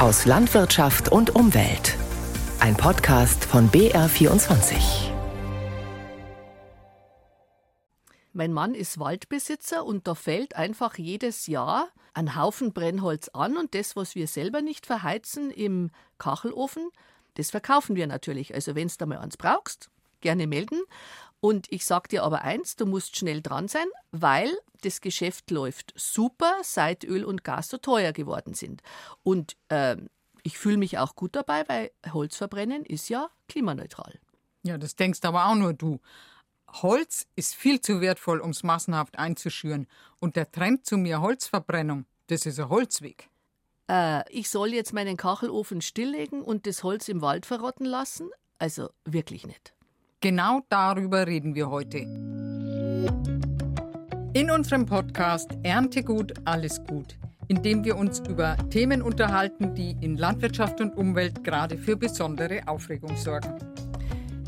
aus Landwirtschaft und Umwelt. Ein Podcast von BR24. Mein Mann ist Waldbesitzer und da fällt einfach jedes Jahr ein Haufen Brennholz an und das, was wir selber nicht verheizen im Kachelofen, das verkaufen wir natürlich. Also wenn du da mal eins brauchst, gerne melden. Und ich sage dir aber eins, du musst schnell dran sein, weil das Geschäft läuft super, seit Öl und Gas so teuer geworden sind. Und äh, ich fühle mich auch gut dabei, weil Holzverbrennen ist ja klimaneutral. Ja, das denkst aber auch nur du. Holz ist viel zu wertvoll, um es massenhaft einzuschüren. Und der Trend zu mehr Holzverbrennung, das ist ein Holzweg. Äh, ich soll jetzt meinen Kachelofen stilllegen und das Holz im Wald verrotten lassen? Also wirklich nicht. Genau darüber reden wir heute. In unserem Podcast Ernte gut, alles gut, in dem wir uns über Themen unterhalten, die in Landwirtschaft und Umwelt gerade für besondere Aufregung sorgen.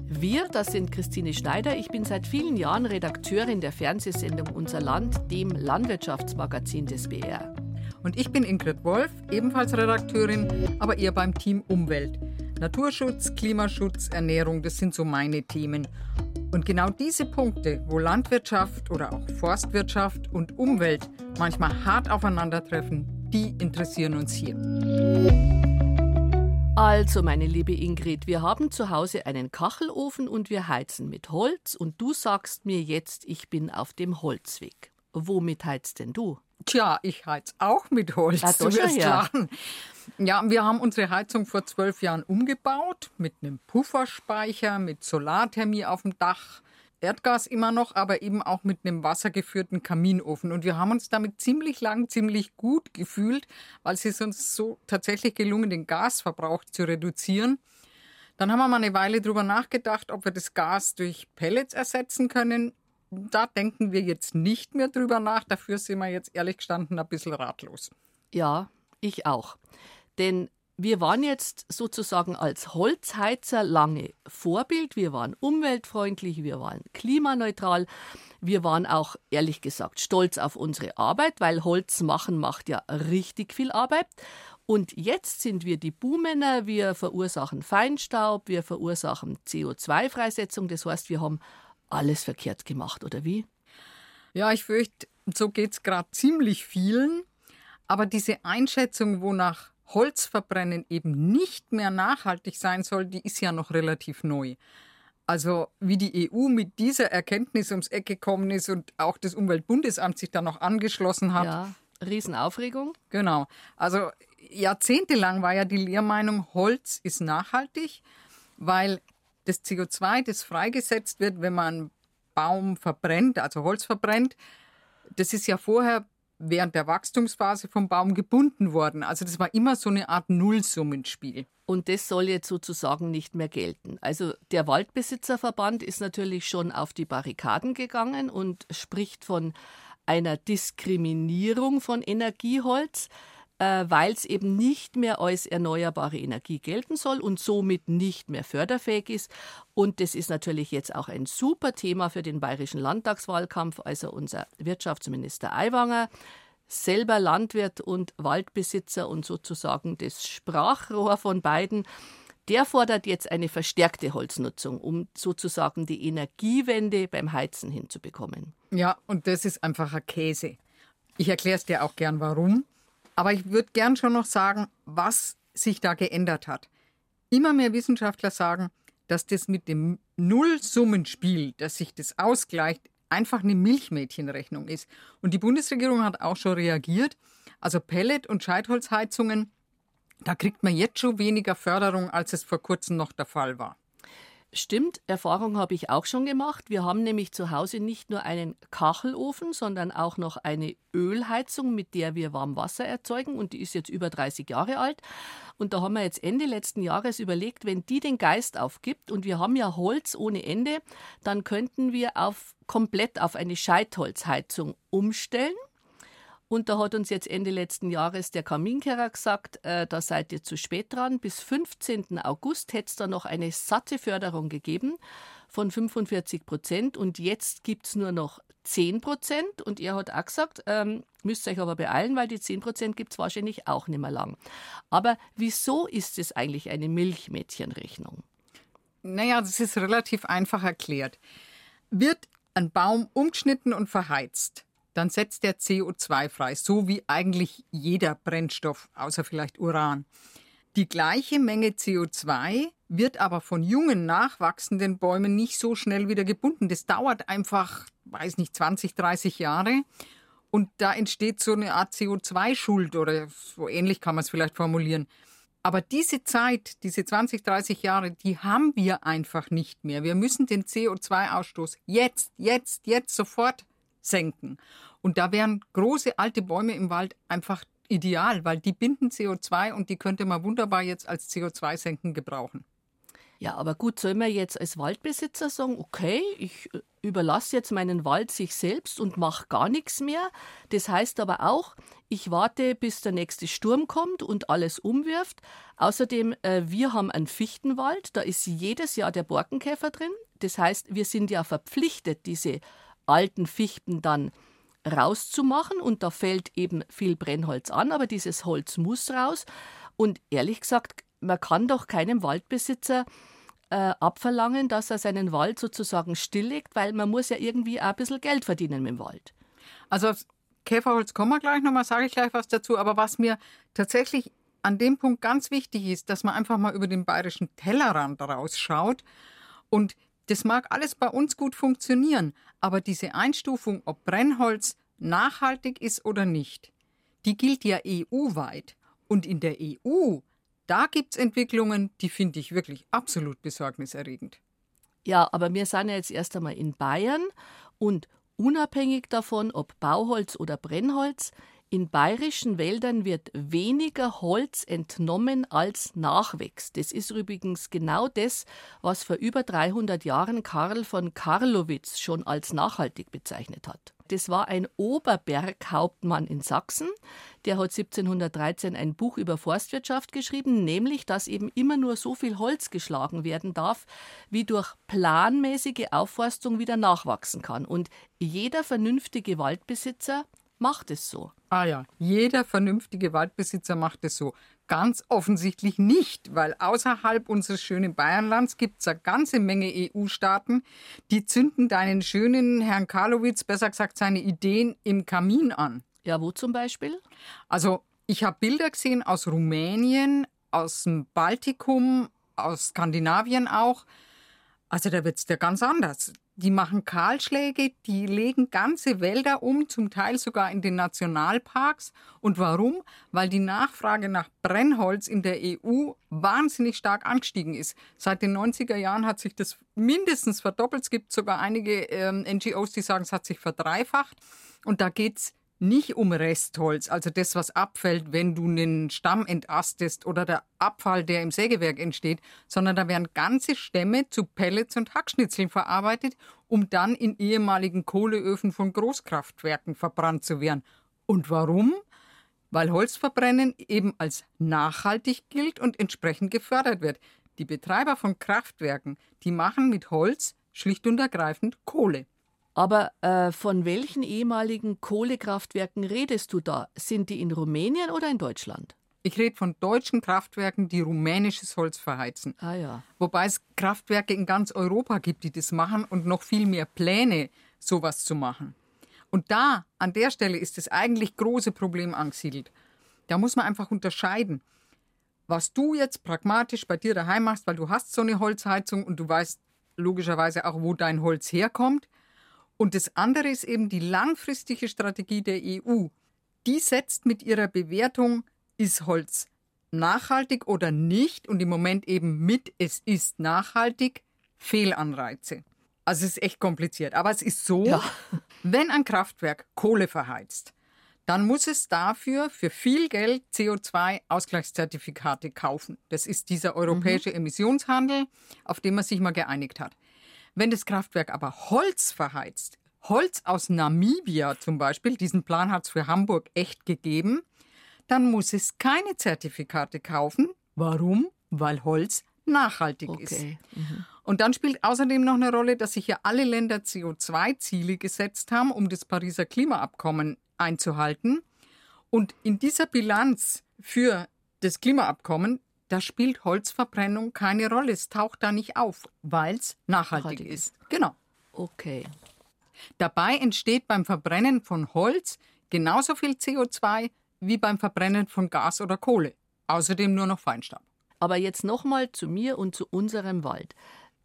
Wir, das sind Christine Schneider. Ich bin seit vielen Jahren Redakteurin der Fernsehsendung Unser Land, dem Landwirtschaftsmagazin des BR. Und ich bin Ingrid Wolf, ebenfalls Redakteurin, aber eher beim Team Umwelt. Naturschutz, Klimaschutz, Ernährung, das sind so meine Themen. Und genau diese Punkte, wo Landwirtschaft oder auch Forstwirtschaft und Umwelt manchmal hart aufeinandertreffen, die interessieren uns hier. Also, meine liebe Ingrid, wir haben zu Hause einen Kachelofen und wir heizen mit Holz und du sagst mir jetzt, ich bin auf dem Holzweg. Womit heizt denn du? Tja, ich heiz auch mit Holz. Ah, du wirst ja. Ja, wir haben unsere Heizung vor zwölf Jahren umgebaut mit einem Pufferspeicher, mit Solarthermie auf dem Dach. Erdgas immer noch, aber eben auch mit einem wassergeführten Kaminofen. Und wir haben uns damit ziemlich lang, ziemlich gut gefühlt, weil es ist uns so tatsächlich gelungen, den Gasverbrauch zu reduzieren. Dann haben wir mal eine Weile drüber nachgedacht, ob wir das Gas durch Pellets ersetzen können. Da denken wir jetzt nicht mehr drüber nach. Dafür sind wir jetzt ehrlich gestanden ein bisschen ratlos. Ja, ich auch. Denn wir waren jetzt sozusagen als Holzheizer lange Vorbild. Wir waren umweltfreundlich, wir waren klimaneutral. Wir waren auch, ehrlich gesagt, stolz auf unsere Arbeit, weil Holz machen macht ja richtig viel Arbeit. Und jetzt sind wir die Buhmänner, wir verursachen Feinstaub, wir verursachen CO2-Freisetzung. Das heißt, wir haben alles verkehrt gemacht, oder wie? Ja, ich fürchte, so geht es gerade ziemlich vielen. Aber diese Einschätzung, wonach Holzverbrennen eben nicht mehr nachhaltig sein soll, die ist ja noch relativ neu. Also wie die EU mit dieser Erkenntnis ums Eck gekommen ist und auch das Umweltbundesamt sich da noch angeschlossen hat. Ja, Riesenaufregung. Genau. Also jahrzehntelang war ja die Lehrmeinung, Holz ist nachhaltig, weil das CO2, das freigesetzt wird, wenn man Baum verbrennt, also Holz verbrennt, das ist ja vorher während der Wachstumsphase vom Baum gebunden worden. Also das war immer so eine Art Nullsummenspiel. Und das soll jetzt sozusagen nicht mehr gelten. Also der Waldbesitzerverband ist natürlich schon auf die Barrikaden gegangen und spricht von einer Diskriminierung von Energieholz, äh, weil es eben nicht mehr als erneuerbare Energie gelten soll und somit nicht mehr förderfähig ist. Und das ist natürlich jetzt auch ein super Thema für den bayerischen Landtagswahlkampf. Also unser Wirtschaftsminister Aiwanger selber Landwirt und Waldbesitzer und sozusagen das Sprachrohr von beiden, der fordert jetzt eine verstärkte Holznutzung, um sozusagen die Energiewende beim Heizen hinzubekommen. Ja, und das ist einfach ein Käse. Ich erkläre es dir auch gern, warum. Aber ich würde gern schon noch sagen, was sich da geändert hat. Immer mehr Wissenschaftler sagen, dass das mit dem Nullsummenspiel, dass sich das ausgleicht, einfach eine Milchmädchenrechnung ist. Und die Bundesregierung hat auch schon reagiert. Also Pellet- und Scheitholzheizungen, da kriegt man jetzt schon weniger Förderung, als es vor kurzem noch der Fall war. Stimmt, Erfahrung habe ich auch schon gemacht. Wir haben nämlich zu Hause nicht nur einen Kachelofen, sondern auch noch eine Ölheizung, mit der wir Warmwasser erzeugen und die ist jetzt über 30 Jahre alt. Und da haben wir jetzt Ende letzten Jahres überlegt, wenn die den Geist aufgibt und wir haben ja Holz ohne Ende, dann könnten wir auf komplett auf eine Scheitholzheizung umstellen. Und da hat uns jetzt Ende letzten Jahres der Kaminkehrer gesagt, äh, da seid ihr zu spät dran. Bis 15. August hätte es da noch eine satte Förderung gegeben von 45 Prozent. Und jetzt gibt es nur noch 10 Prozent. Und er hat auch gesagt, ähm, müsst euch aber beeilen, weil die 10 Prozent gibt es wahrscheinlich auch nicht mehr lang. Aber wieso ist es eigentlich eine Milchmädchenrechnung? Naja, das ist relativ einfach erklärt. Wird ein Baum umgeschnitten und verheizt, dann setzt der CO2 frei, so wie eigentlich jeder Brennstoff, außer vielleicht Uran. Die gleiche Menge CO2 wird aber von jungen, nachwachsenden Bäumen nicht so schnell wieder gebunden. Das dauert einfach, weiß nicht, 20, 30 Jahre. Und da entsteht so eine Art CO2-Schuld oder so ähnlich kann man es vielleicht formulieren. Aber diese Zeit, diese 20, 30 Jahre, die haben wir einfach nicht mehr. Wir müssen den CO2-Ausstoß jetzt, jetzt, jetzt sofort senken. Und da wären große alte Bäume im Wald einfach ideal, weil die binden CO2 und die könnte man wunderbar jetzt als CO2-Senken gebrauchen. Ja, aber gut, soll man jetzt als Waldbesitzer sagen, okay, ich äh, überlasse jetzt meinen Wald sich selbst und mache gar nichts mehr. Das heißt aber auch, ich warte, bis der nächste Sturm kommt und alles umwirft. Außerdem, äh, wir haben einen Fichtenwald, da ist jedes Jahr der Borkenkäfer drin. Das heißt, wir sind ja verpflichtet, diese alten Fichten dann rauszumachen und da fällt eben viel Brennholz an, aber dieses Holz muss raus. Und ehrlich gesagt, man kann doch keinem Waldbesitzer äh, abverlangen, dass er seinen Wald sozusagen stilllegt, weil man muss ja irgendwie auch ein bisschen Geld verdienen mit dem Wald. Also aufs Käferholz kommen wir gleich nochmal, sage ich gleich was dazu. Aber was mir tatsächlich an dem Punkt ganz wichtig ist, dass man einfach mal über den bayerischen Tellerrand rausschaut. Und das mag alles bei uns gut funktionieren, aber diese Einstufung, ob Brennholz nachhaltig ist oder nicht, die gilt ja EU-weit. Und in der EU da gibt es Entwicklungen, die finde ich wirklich absolut besorgniserregend. Ja, aber wir sind ja jetzt erst einmal in Bayern und unabhängig davon, ob Bauholz oder Brennholz, in bayerischen Wäldern wird weniger Holz entnommen als nachwächst. Das ist übrigens genau das, was vor über 300 Jahren Karl von Karlowitz schon als nachhaltig bezeichnet hat. Das war ein Oberberghauptmann in Sachsen. Der hat 1713 ein Buch über Forstwirtschaft geschrieben, nämlich, dass eben immer nur so viel Holz geschlagen werden darf, wie durch planmäßige Aufforstung wieder nachwachsen kann. Und jeder vernünftige Waldbesitzer macht es so. Ah ja, jeder vernünftige Waldbesitzer macht es so. Ganz offensichtlich nicht, weil außerhalb unseres schönen Bayernlands gibt es eine ganze Menge EU-Staaten, die zünden deinen schönen Herrn Karlowitz, besser gesagt seine Ideen, im Kamin an. Ja, wo zum Beispiel? Also, ich habe Bilder gesehen aus Rumänien, aus dem Baltikum, aus Skandinavien auch. Also da wird es ja ganz anders. Die machen Kahlschläge, die legen ganze Wälder um, zum Teil sogar in den Nationalparks. Und warum? Weil die Nachfrage nach Brennholz in der EU wahnsinnig stark angestiegen ist. Seit den 90er Jahren hat sich das mindestens verdoppelt. Es gibt sogar einige ähm, NGOs, die sagen, es hat sich verdreifacht. Und da geht es nicht um Restholz, also das, was abfällt, wenn du einen Stamm entastest oder der Abfall, der im Sägewerk entsteht, sondern da werden ganze Stämme zu Pellets und Hackschnitzeln verarbeitet, um dann in ehemaligen Kohleöfen von Großkraftwerken verbrannt zu werden. Und warum? Weil Holzverbrennen eben als nachhaltig gilt und entsprechend gefördert wird. Die Betreiber von Kraftwerken, die machen mit Holz schlicht und ergreifend Kohle. Aber äh, von welchen ehemaligen Kohlekraftwerken redest du da? Sind die in Rumänien oder in Deutschland? Ich rede von deutschen Kraftwerken, die rumänisches Holz verheizen. Ah ja. Wobei es Kraftwerke in ganz Europa gibt, die das machen und noch viel mehr Pläne, sowas zu machen. Und da, an der Stelle, ist das eigentlich große Problem angesiedelt. Da muss man einfach unterscheiden. Was du jetzt pragmatisch bei dir daheim machst, weil du hast so eine Holzheizung und du weißt logischerweise auch, wo dein Holz herkommt, und das andere ist eben die langfristige Strategie der EU. Die setzt mit ihrer Bewertung, ist Holz nachhaltig oder nicht und im Moment eben mit, es ist nachhaltig, Fehlanreize. Also es ist echt kompliziert. Aber es ist so, ja. wenn ein Kraftwerk Kohle verheizt, dann muss es dafür für viel Geld CO2-Ausgleichszertifikate kaufen. Das ist dieser europäische mhm. Emissionshandel, auf den man sich mal geeinigt hat. Wenn das Kraftwerk aber Holz verheizt, Holz aus Namibia zum Beispiel, diesen Plan hat es für Hamburg echt gegeben, dann muss es keine Zertifikate kaufen. Warum? Weil Holz nachhaltig okay. ist. Mhm. Und dann spielt außerdem noch eine Rolle, dass sich ja alle Länder CO2-Ziele gesetzt haben, um das Pariser Klimaabkommen einzuhalten. Und in dieser Bilanz für das Klimaabkommen, da spielt Holzverbrennung keine Rolle. Es taucht da nicht auf, weil es nachhaltig, nachhaltig ist. Genau. Okay. Dabei entsteht beim Verbrennen von Holz genauso viel CO2 wie beim Verbrennen von Gas oder Kohle. Außerdem nur noch Feinstaub. Aber jetzt nochmal zu mir und zu unserem Wald.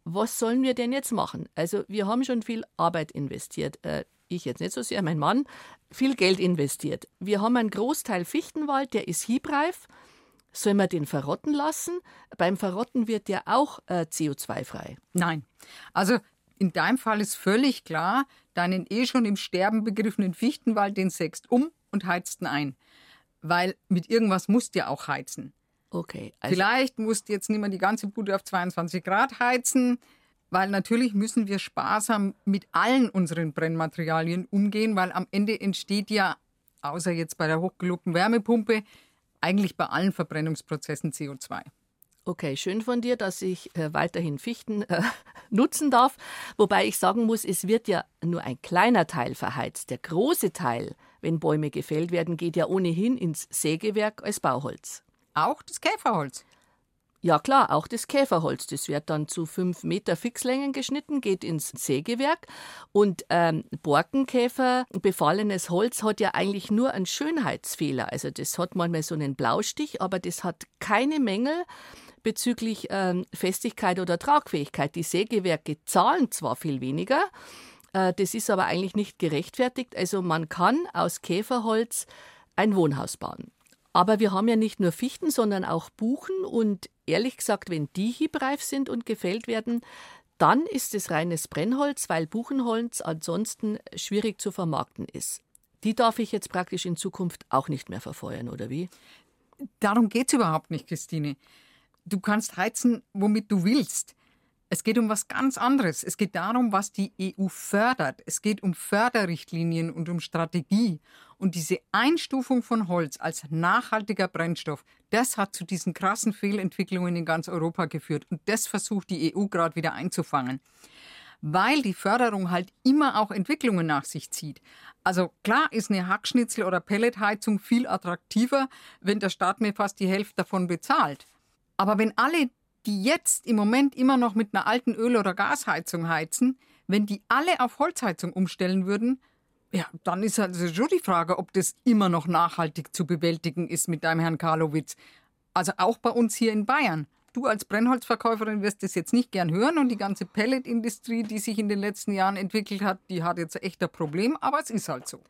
Was sollen wir denn jetzt machen? Also wir haben schon viel Arbeit investiert. Äh, ich jetzt nicht so sehr, mein Mann, viel Geld investiert. Wir haben einen Großteil Fichtenwald, der ist hiebreif. Sollen wir den verrotten lassen? Beim Verrotten wird der auch äh, CO2-frei. Nein. Also in deinem Fall ist völlig klar, deinen eh schon im Sterben begriffenen Fichtenwald, den sägst um und heizt ihn ein. Weil mit irgendwas musst du ja auch heizen. Okay. Also Vielleicht musst du jetzt nicht mehr die ganze Bude auf 22 Grad heizen, weil natürlich müssen wir sparsam mit allen unseren Brennmaterialien umgehen, weil am Ende entsteht ja, außer jetzt bei der hochgelobten Wärmepumpe, eigentlich bei allen Verbrennungsprozessen CO2. Okay, schön von dir, dass ich äh, weiterhin Fichten äh, nutzen darf. Wobei ich sagen muss, es wird ja nur ein kleiner Teil verheizt. Der große Teil, wenn Bäume gefällt werden, geht ja ohnehin ins Sägewerk als Bauholz. Auch das Käferholz? Ja klar, auch das Käferholz. Das wird dann zu fünf Meter Fixlängen geschnitten, geht ins Sägewerk. Und ähm, Borkenkäfer, befallenes Holz, hat ja eigentlich nur einen Schönheitsfehler. Also das hat manchmal so einen Blaustich, aber das hat keine Mängel bezüglich ähm, Festigkeit oder Tragfähigkeit. Die Sägewerke zahlen zwar viel weniger, äh, das ist aber eigentlich nicht gerechtfertigt. Also man kann aus Käferholz ein Wohnhaus bauen. Aber wir haben ja nicht nur Fichten, sondern auch Buchen und ehrlich gesagt, wenn die hiebreif sind und gefällt werden, dann ist es reines Brennholz, weil Buchenholz ansonsten schwierig zu vermarkten ist. Die darf ich jetzt praktisch in Zukunft auch nicht mehr verfeuern, oder wie? Darum geht es überhaupt nicht, Christine. Du kannst heizen, womit du willst. Es geht um was ganz anderes. Es geht darum, was die EU fördert. Es geht um Förderrichtlinien und um Strategie. Und diese Einstufung von Holz als nachhaltiger Brennstoff, das hat zu diesen krassen Fehlentwicklungen in ganz Europa geführt. Und das versucht die EU gerade wieder einzufangen. Weil die Förderung halt immer auch Entwicklungen nach sich zieht. Also klar ist eine Hackschnitzel- oder Pelletheizung viel attraktiver, wenn der Staat mir fast die Hälfte davon bezahlt. Aber wenn alle die jetzt im Moment immer noch mit einer alten Öl- oder Gasheizung heizen, wenn die alle auf Holzheizung umstellen würden, ja, dann ist also schon die Frage, ob das immer noch nachhaltig zu bewältigen ist mit deinem Herrn Karlowitz. Also auch bei uns hier in Bayern. Du als Brennholzverkäuferin wirst das jetzt nicht gern hören und die ganze Pelletindustrie, die sich in den letzten Jahren entwickelt hat, die hat jetzt echt ein Problem, aber es ist halt so.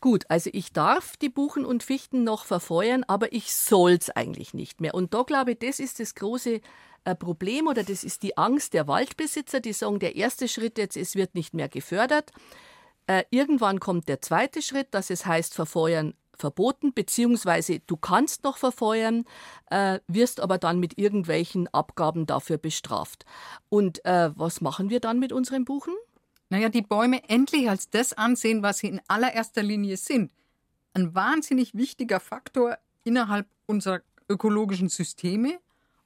Gut, also ich darf die Buchen und Fichten noch verfeuern, aber ich soll's eigentlich nicht mehr. Und da glaube ich, das ist das große äh, Problem oder das ist die Angst der Waldbesitzer, die sagen, der erste Schritt jetzt, es wird nicht mehr gefördert. Äh, irgendwann kommt der zweite Schritt, dass es heißt, verfeuern verboten, beziehungsweise du kannst noch verfeuern, äh, wirst aber dann mit irgendwelchen Abgaben dafür bestraft. Und äh, was machen wir dann mit unseren Buchen? naja, die Bäume endlich als das ansehen, was sie in allererster Linie sind. Ein wahnsinnig wichtiger Faktor innerhalb unserer ökologischen Systeme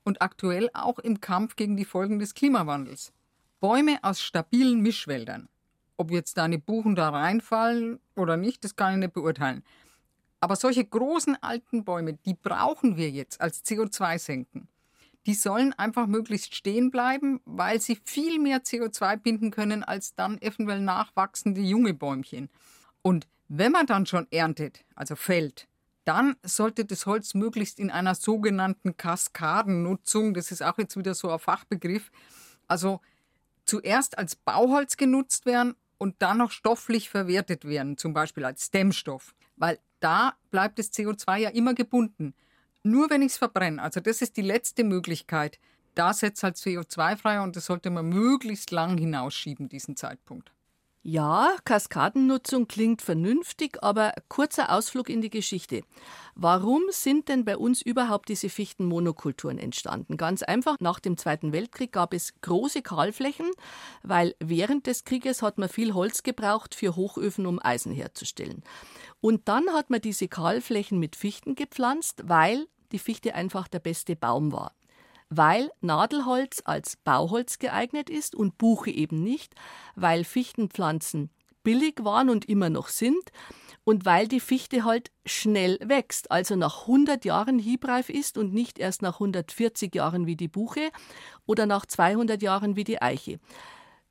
und aktuell auch im Kampf gegen die Folgen des Klimawandels. Bäume aus stabilen Mischwäldern. Ob jetzt deine Buchen da reinfallen oder nicht, das kann ich nicht beurteilen. Aber solche großen alten Bäume, die brauchen wir jetzt als CO2-Senken die sollen einfach möglichst stehen bleiben, weil sie viel mehr CO2 binden können als dann eventuell nachwachsende junge Bäumchen. Und wenn man dann schon erntet, also fällt, dann sollte das Holz möglichst in einer sogenannten Kaskadennutzung, das ist auch jetzt wieder so ein Fachbegriff, also zuerst als Bauholz genutzt werden und dann noch stofflich verwertet werden, zum Beispiel als Dämmstoff. Weil da bleibt das CO2 ja immer gebunden. Nur wenn ich es verbrenne, also das ist die letzte Möglichkeit, da setzt halt CO2 frei und das sollte man möglichst lang hinausschieben, diesen Zeitpunkt. Ja, Kaskadennutzung klingt vernünftig, aber kurzer Ausflug in die Geschichte. Warum sind denn bei uns überhaupt diese Fichtenmonokulturen entstanden? Ganz einfach, nach dem Zweiten Weltkrieg gab es große Kahlflächen, weil während des Krieges hat man viel Holz gebraucht für Hochöfen, um Eisen herzustellen. Und dann hat man diese Kahlflächen mit Fichten gepflanzt, weil die Fichte einfach der beste Baum war. Weil Nadelholz als Bauholz geeignet ist und Buche eben nicht, weil Fichtenpflanzen billig waren und immer noch sind und weil die Fichte halt schnell wächst, also nach 100 Jahren hiebreif ist und nicht erst nach 140 Jahren wie die Buche oder nach 200 Jahren wie die Eiche.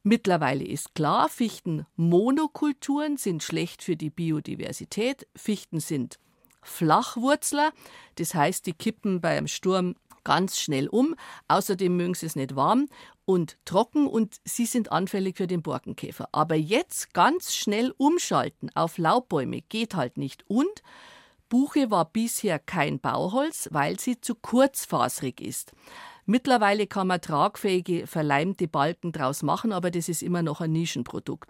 Mittlerweile ist klar, Fichtenmonokulturen sind schlecht für die Biodiversität. Fichten sind Flachwurzler, das heißt, die kippen beim Sturm ganz schnell um. Außerdem mögen sie es nicht warm und trocken und sie sind anfällig für den Borkenkäfer. Aber jetzt ganz schnell umschalten auf Laubbäume geht halt nicht. Und Buche war bisher kein Bauholz, weil sie zu kurzfasrig ist. Mittlerweile kann man tragfähige, verleimte Balken draus machen, aber das ist immer noch ein Nischenprodukt.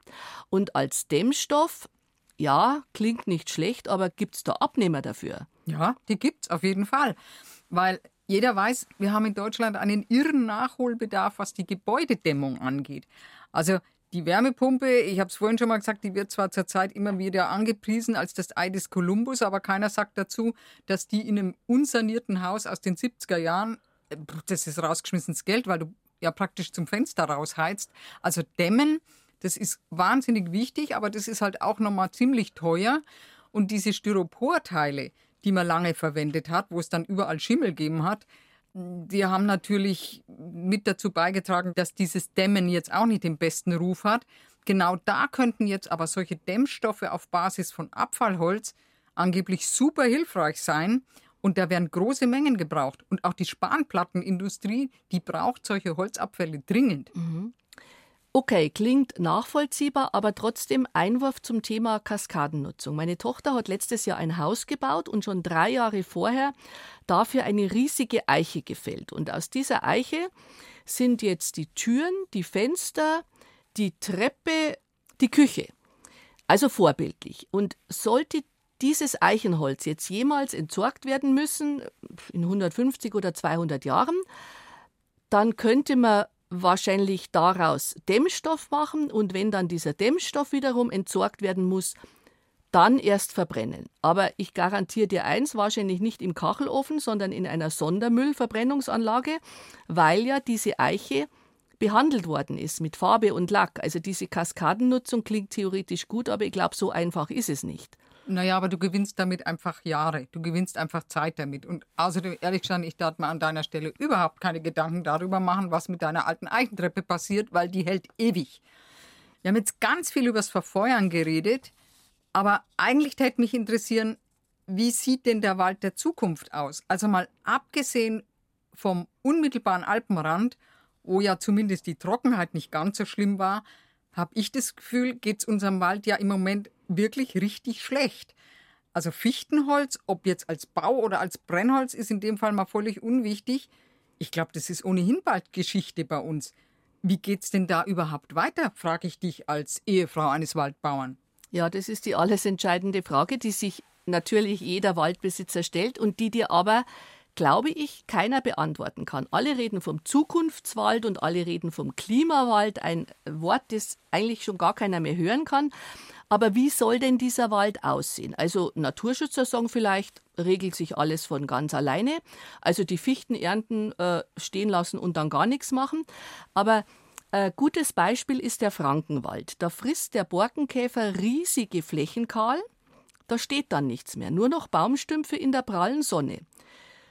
Und als Dämmstoff, ja, klingt nicht schlecht, aber gibt es da Abnehmer dafür? Ja, die gibt es auf jeden Fall. Weil jeder weiß, wir haben in Deutschland einen irren Nachholbedarf, was die Gebäudedämmung angeht. Also die Wärmepumpe, ich habe es vorhin schon mal gesagt, die wird zwar zurzeit immer wieder angepriesen als das Ei des Kolumbus, aber keiner sagt dazu, dass die in einem unsanierten Haus aus den 70er Jahren, äh, das ist rausgeschmissenes Geld, weil du ja praktisch zum Fenster rausheizt. Also dämmen, das ist wahnsinnig wichtig, aber das ist halt auch nochmal ziemlich teuer. Und diese Styroporteile, die man lange verwendet hat, wo es dann überall Schimmel gegeben hat, die haben natürlich mit dazu beigetragen, dass dieses Dämmen jetzt auch nicht den besten Ruf hat. Genau da könnten jetzt aber solche Dämmstoffe auf Basis von Abfallholz angeblich super hilfreich sein. Und da werden große Mengen gebraucht. Und auch die Spanplattenindustrie, die braucht solche Holzabfälle dringend. Mhm. Okay, klingt nachvollziehbar, aber trotzdem Einwurf zum Thema Kaskadennutzung. Meine Tochter hat letztes Jahr ein Haus gebaut und schon drei Jahre vorher dafür eine riesige Eiche gefällt. Und aus dieser Eiche sind jetzt die Türen, die Fenster, die Treppe, die Küche. Also vorbildlich. Und sollte dieses Eichenholz jetzt jemals entsorgt werden müssen, in 150 oder 200 Jahren, dann könnte man wahrscheinlich daraus Dämmstoff machen und wenn dann dieser Dämmstoff wiederum entsorgt werden muss, dann erst verbrennen. Aber ich garantiere dir eins, wahrscheinlich nicht im Kachelofen, sondern in einer Sondermüllverbrennungsanlage, weil ja diese Eiche behandelt worden ist mit Farbe und Lack. Also diese Kaskadennutzung klingt theoretisch gut, aber ich glaube, so einfach ist es nicht. Naja, aber du gewinnst damit einfach Jahre. Du gewinnst einfach Zeit damit. Und außerdem, ehrlich gesagt, ich darf mir an deiner Stelle überhaupt keine Gedanken darüber machen, was mit deiner alten Eichentreppe passiert, weil die hält ewig. Wir haben jetzt ganz viel übers Verfeuern geredet, aber eigentlich hätte mich interessieren, wie sieht denn der Wald der Zukunft aus? Also mal abgesehen vom unmittelbaren Alpenrand, wo ja zumindest die Trockenheit nicht ganz so schlimm war, habe ich das Gefühl, geht es unserem Wald ja im Moment wirklich richtig schlecht. Also Fichtenholz, ob jetzt als Bau oder als Brennholz, ist in dem Fall mal völlig unwichtig. Ich glaube, das ist ohnehin bald Geschichte bei uns. Wie geht's denn da überhaupt weiter, frage ich dich als Ehefrau eines Waldbauern. Ja, das ist die alles entscheidende Frage, die sich natürlich jeder Waldbesitzer stellt und die dir aber glaube ich, keiner beantworten kann. Alle reden vom Zukunftswald und alle reden vom Klimawald, ein Wort, das eigentlich schon gar keiner mehr hören kann. Aber wie soll denn dieser Wald aussehen? Also Naturschützer sagen vielleicht, regelt sich alles von ganz alleine. Also die Fichten ernten, äh, stehen lassen und dann gar nichts machen. Aber äh, gutes Beispiel ist der Frankenwald. Da frisst der Borkenkäfer riesige Flächen kahl. Da steht dann nichts mehr, nur noch Baumstümpfe in der prallen Sonne.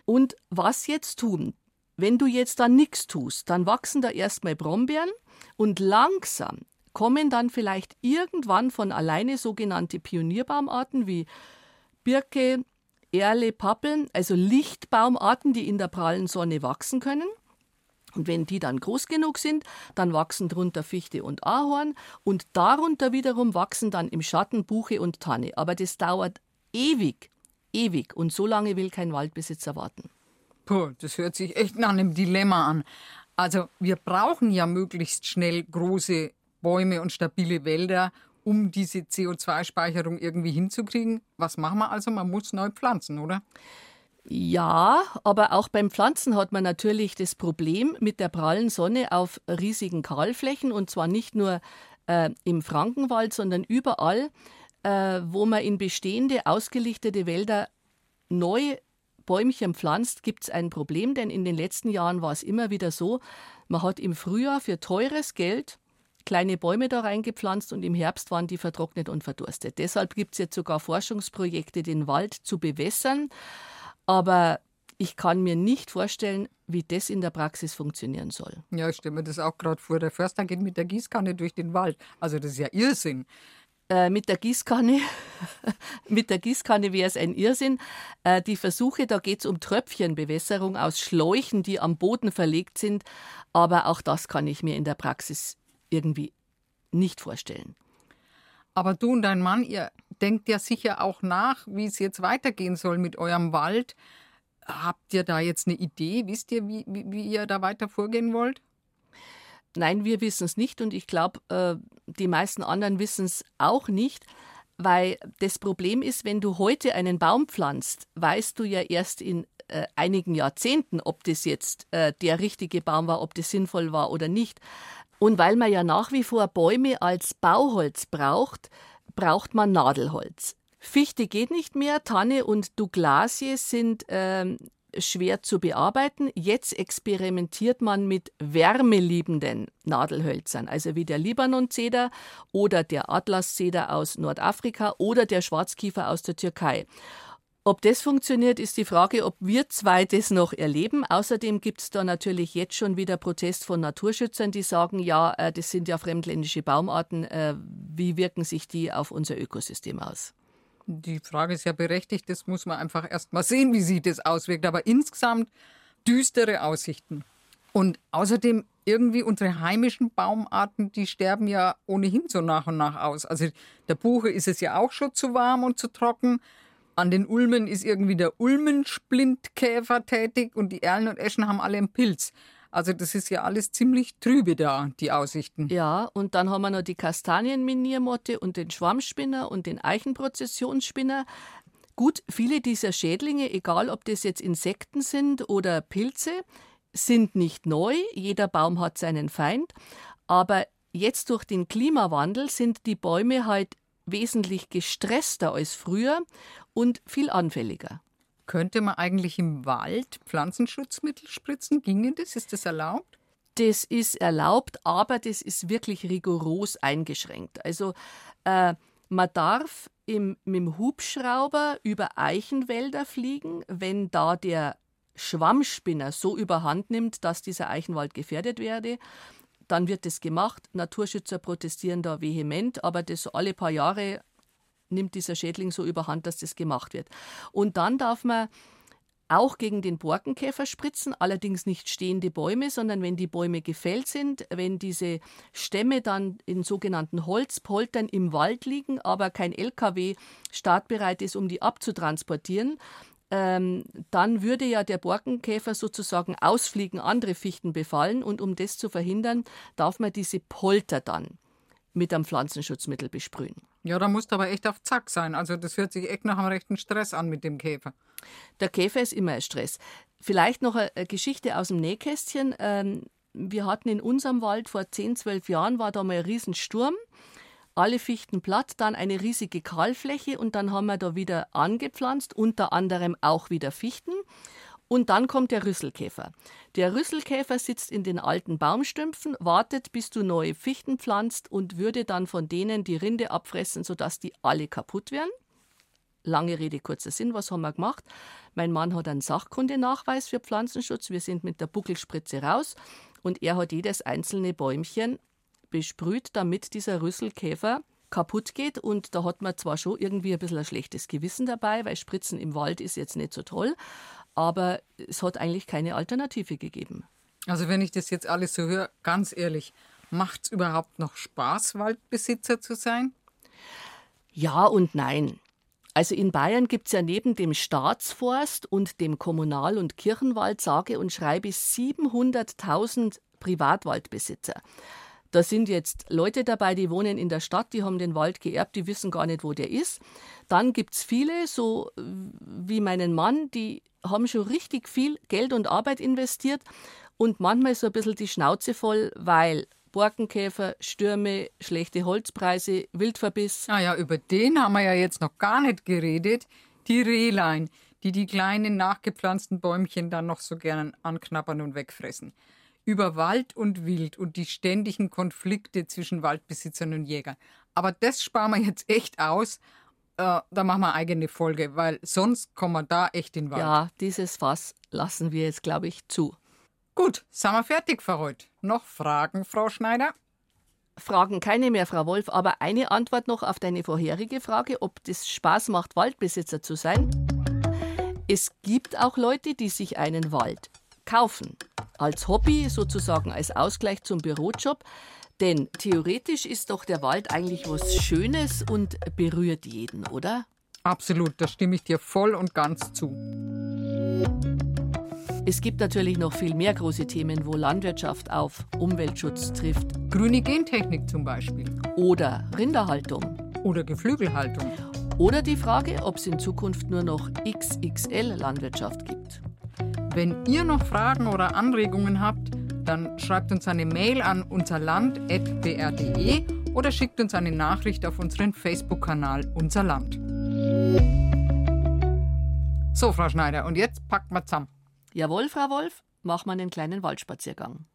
Und was jetzt tun? Wenn du jetzt da nichts tust, dann wachsen da erstmal Brombeeren und langsam kommen dann vielleicht irgendwann von alleine sogenannte Pionierbaumarten wie Birke, Erle, Pappeln, also Lichtbaumarten, die in der prallen Sonne wachsen können. Und wenn die dann groß genug sind, dann wachsen drunter Fichte und Ahorn und darunter wiederum wachsen dann im Schatten Buche und Tanne. Aber das dauert ewig, ewig und so lange will kein Waldbesitzer warten. Puh, das hört sich echt nach einem Dilemma an. Also wir brauchen ja möglichst schnell große Bäume und stabile Wälder, um diese CO2-Speicherung irgendwie hinzukriegen. Was machen wir also? Man muss neu pflanzen, oder? Ja, aber auch beim Pflanzen hat man natürlich das Problem mit der prallen Sonne auf riesigen Kahlflächen und zwar nicht nur äh, im Frankenwald, sondern überall, äh, wo man in bestehende, ausgelichtete Wälder neu Bäumchen pflanzt, gibt es ein Problem, denn in den letzten Jahren war es immer wieder so, man hat im Frühjahr für teures Geld kleine Bäume da reingepflanzt und im Herbst waren die vertrocknet und verdurstet. Deshalb gibt es jetzt sogar Forschungsprojekte, den Wald zu bewässern. Aber ich kann mir nicht vorstellen, wie das in der Praxis funktionieren soll. Ja, ich stelle mir das auch gerade vor. Der Förster geht mit der Gießkanne durch den Wald. Also das ist ja Irrsinn. Äh, mit der Gießkanne, mit der Gießkanne wäre es ein Irrsinn. Äh, die Versuche, da geht es um Tröpfchenbewässerung aus Schläuchen, die am Boden verlegt sind. Aber auch das kann ich mir in der Praxis irgendwie nicht vorstellen. Aber du und dein Mann, ihr denkt ja sicher auch nach, wie es jetzt weitergehen soll mit eurem Wald. Habt ihr da jetzt eine Idee? Wisst ihr, wie, wie, wie ihr da weiter vorgehen wollt? Nein, wir wissen es nicht und ich glaube, äh, die meisten anderen wissen es auch nicht, weil das Problem ist, wenn du heute einen Baum pflanzt, weißt du ja erst in äh, einigen Jahrzehnten, ob das jetzt äh, der richtige Baum war, ob das sinnvoll war oder nicht. Und weil man ja nach wie vor Bäume als Bauholz braucht, braucht man Nadelholz. Fichte geht nicht mehr, Tanne und Douglasie sind ähm, schwer zu bearbeiten. Jetzt experimentiert man mit wärmeliebenden Nadelhölzern, also wie der Libanon-Zeder oder der Atlas-Zeder aus Nordafrika oder der Schwarzkiefer aus der Türkei. Ob das funktioniert, ist die Frage, ob wir zwei das noch erleben. Außerdem gibt es da natürlich jetzt schon wieder Protest von Naturschützern, die sagen, ja, äh, das sind ja fremdländische Baumarten, äh, wie wirken sich die auf unser Ökosystem aus? Die Frage ist ja berechtigt, das muss man einfach erst mal sehen, wie sich das auswirkt. Aber insgesamt düstere Aussichten. Und außerdem irgendwie unsere heimischen Baumarten, die sterben ja ohnehin so nach und nach aus. Also der Buche ist es ja auch schon zu warm und zu trocken. An den Ulmen ist irgendwie der Ulmensplintkäfer tätig und die Erlen und Eschen haben alle einen Pilz. Also das ist ja alles ziemlich trübe da, die Aussichten. Ja, und dann haben wir noch die Kastanienminiermotte und den Schwammspinner und den Eichenprozessionsspinner. Gut, viele dieser Schädlinge, egal ob das jetzt Insekten sind oder Pilze, sind nicht neu. Jeder Baum hat seinen Feind. Aber jetzt durch den Klimawandel sind die Bäume halt wesentlich gestresster als früher und viel anfälliger. Könnte man eigentlich im Wald Pflanzenschutzmittel spritzen? Ginge das? Ist das erlaubt? Das ist erlaubt, aber das ist wirklich rigoros eingeschränkt. Also äh, man darf im, mit dem Hubschrauber über Eichenwälder fliegen, wenn da der Schwammspinner so überhand nimmt, dass dieser Eichenwald gefährdet werde. Dann wird das gemacht. Naturschützer protestieren da vehement, aber das alle paar Jahre nimmt dieser Schädling so überhand, dass das gemacht wird. Und dann darf man auch gegen den Borkenkäfer spritzen, allerdings nicht stehende Bäume, sondern wenn die Bäume gefällt sind, wenn diese Stämme dann in sogenannten Holzpoltern im Wald liegen, aber kein LKW startbereit ist, um die abzutransportieren, ähm, dann würde ja der Borkenkäfer sozusagen ausfliegen, andere Fichten befallen und um das zu verhindern, darf man diese Polter dann mit einem Pflanzenschutzmittel besprühen. Ja, da musst du aber echt auf Zack sein. Also das hört sich echt nach einem rechten Stress an mit dem Käfer. Der Käfer ist immer ein Stress. Vielleicht noch eine Geschichte aus dem Nähkästchen. Ähm, wir hatten in unserem Wald vor 10, 12 Jahren, war da mal ein Riesensturm. Alle Fichten platt, dann eine riesige Kahlfläche und dann haben wir da wieder angepflanzt, unter anderem auch wieder Fichten. Und dann kommt der Rüsselkäfer. Der Rüsselkäfer sitzt in den alten Baumstümpfen, wartet, bis du neue Fichten pflanzt und würde dann von denen die Rinde abfressen, sodass die alle kaputt werden. Lange Rede, kurzer Sinn, was haben wir gemacht? Mein Mann hat einen Sachkundenachweis für Pflanzenschutz. Wir sind mit der Buckelspritze raus und er hat jedes einzelne Bäumchen besprüht, damit dieser Rüsselkäfer kaputt geht. Und da hat man zwar schon irgendwie ein bisschen ein schlechtes Gewissen dabei, weil Spritzen im Wald ist jetzt nicht so toll aber es hat eigentlich keine Alternative gegeben. Also wenn ich das jetzt alles so höre, ganz ehrlich, macht es überhaupt noch Spaß, Waldbesitzer zu sein? Ja und nein. Also in Bayern gibt es ja neben dem Staatsforst und dem Kommunal- und Kirchenwald sage und schreibe 700.000 Privatwaldbesitzer. Da sind jetzt Leute dabei, die wohnen in der Stadt, die haben den Wald geerbt, die wissen gar nicht, wo der ist. Dann gibt es viele, so wie meinen Mann, die haben schon richtig viel Geld und Arbeit investiert und manchmal so ein bisschen die Schnauze voll, weil Borkenkäfer, Stürme, schlechte Holzpreise, Wildverbiss. Ah ja, über den haben wir ja jetzt noch gar nicht geredet. Die Rehlein, die die kleinen nachgepflanzten Bäumchen dann noch so gern anknabbern und wegfressen. Über Wald und Wild und die ständigen Konflikte zwischen Waldbesitzern und Jägern. Aber das sparen wir jetzt echt aus. Äh, da machen wir eine eigene Folge, weil sonst kommen wir da echt in den Wald. Ja, dieses Fass lassen wir jetzt, glaube ich, zu. Gut, sind wir fertig für heute. Noch Fragen, Frau Schneider? Fragen keine mehr, Frau Wolf, aber eine Antwort noch auf deine vorherige Frage, ob das Spaß macht, Waldbesitzer zu sein. Es gibt auch Leute, die sich einen Wald kaufen. Als Hobby, sozusagen als Ausgleich zum Bürojob. Denn theoretisch ist doch der Wald eigentlich was Schönes und berührt jeden, oder? Absolut, da stimme ich dir voll und ganz zu. Es gibt natürlich noch viel mehr große Themen, wo Landwirtschaft auf Umweltschutz trifft. Grüne Gentechnik zum Beispiel. Oder Rinderhaltung. Oder Geflügelhaltung. Oder die Frage, ob es in Zukunft nur noch XXL-Landwirtschaft gibt. Wenn ihr noch Fragen oder Anregungen habt, dann schreibt uns eine Mail an unserland.br.de oder schickt uns eine Nachricht auf unseren Facebook-Kanal Unser Land. So, Frau Schneider, und jetzt packt mal zusammen. Jawohl, Frau Wolf, machen wir einen kleinen Waldspaziergang.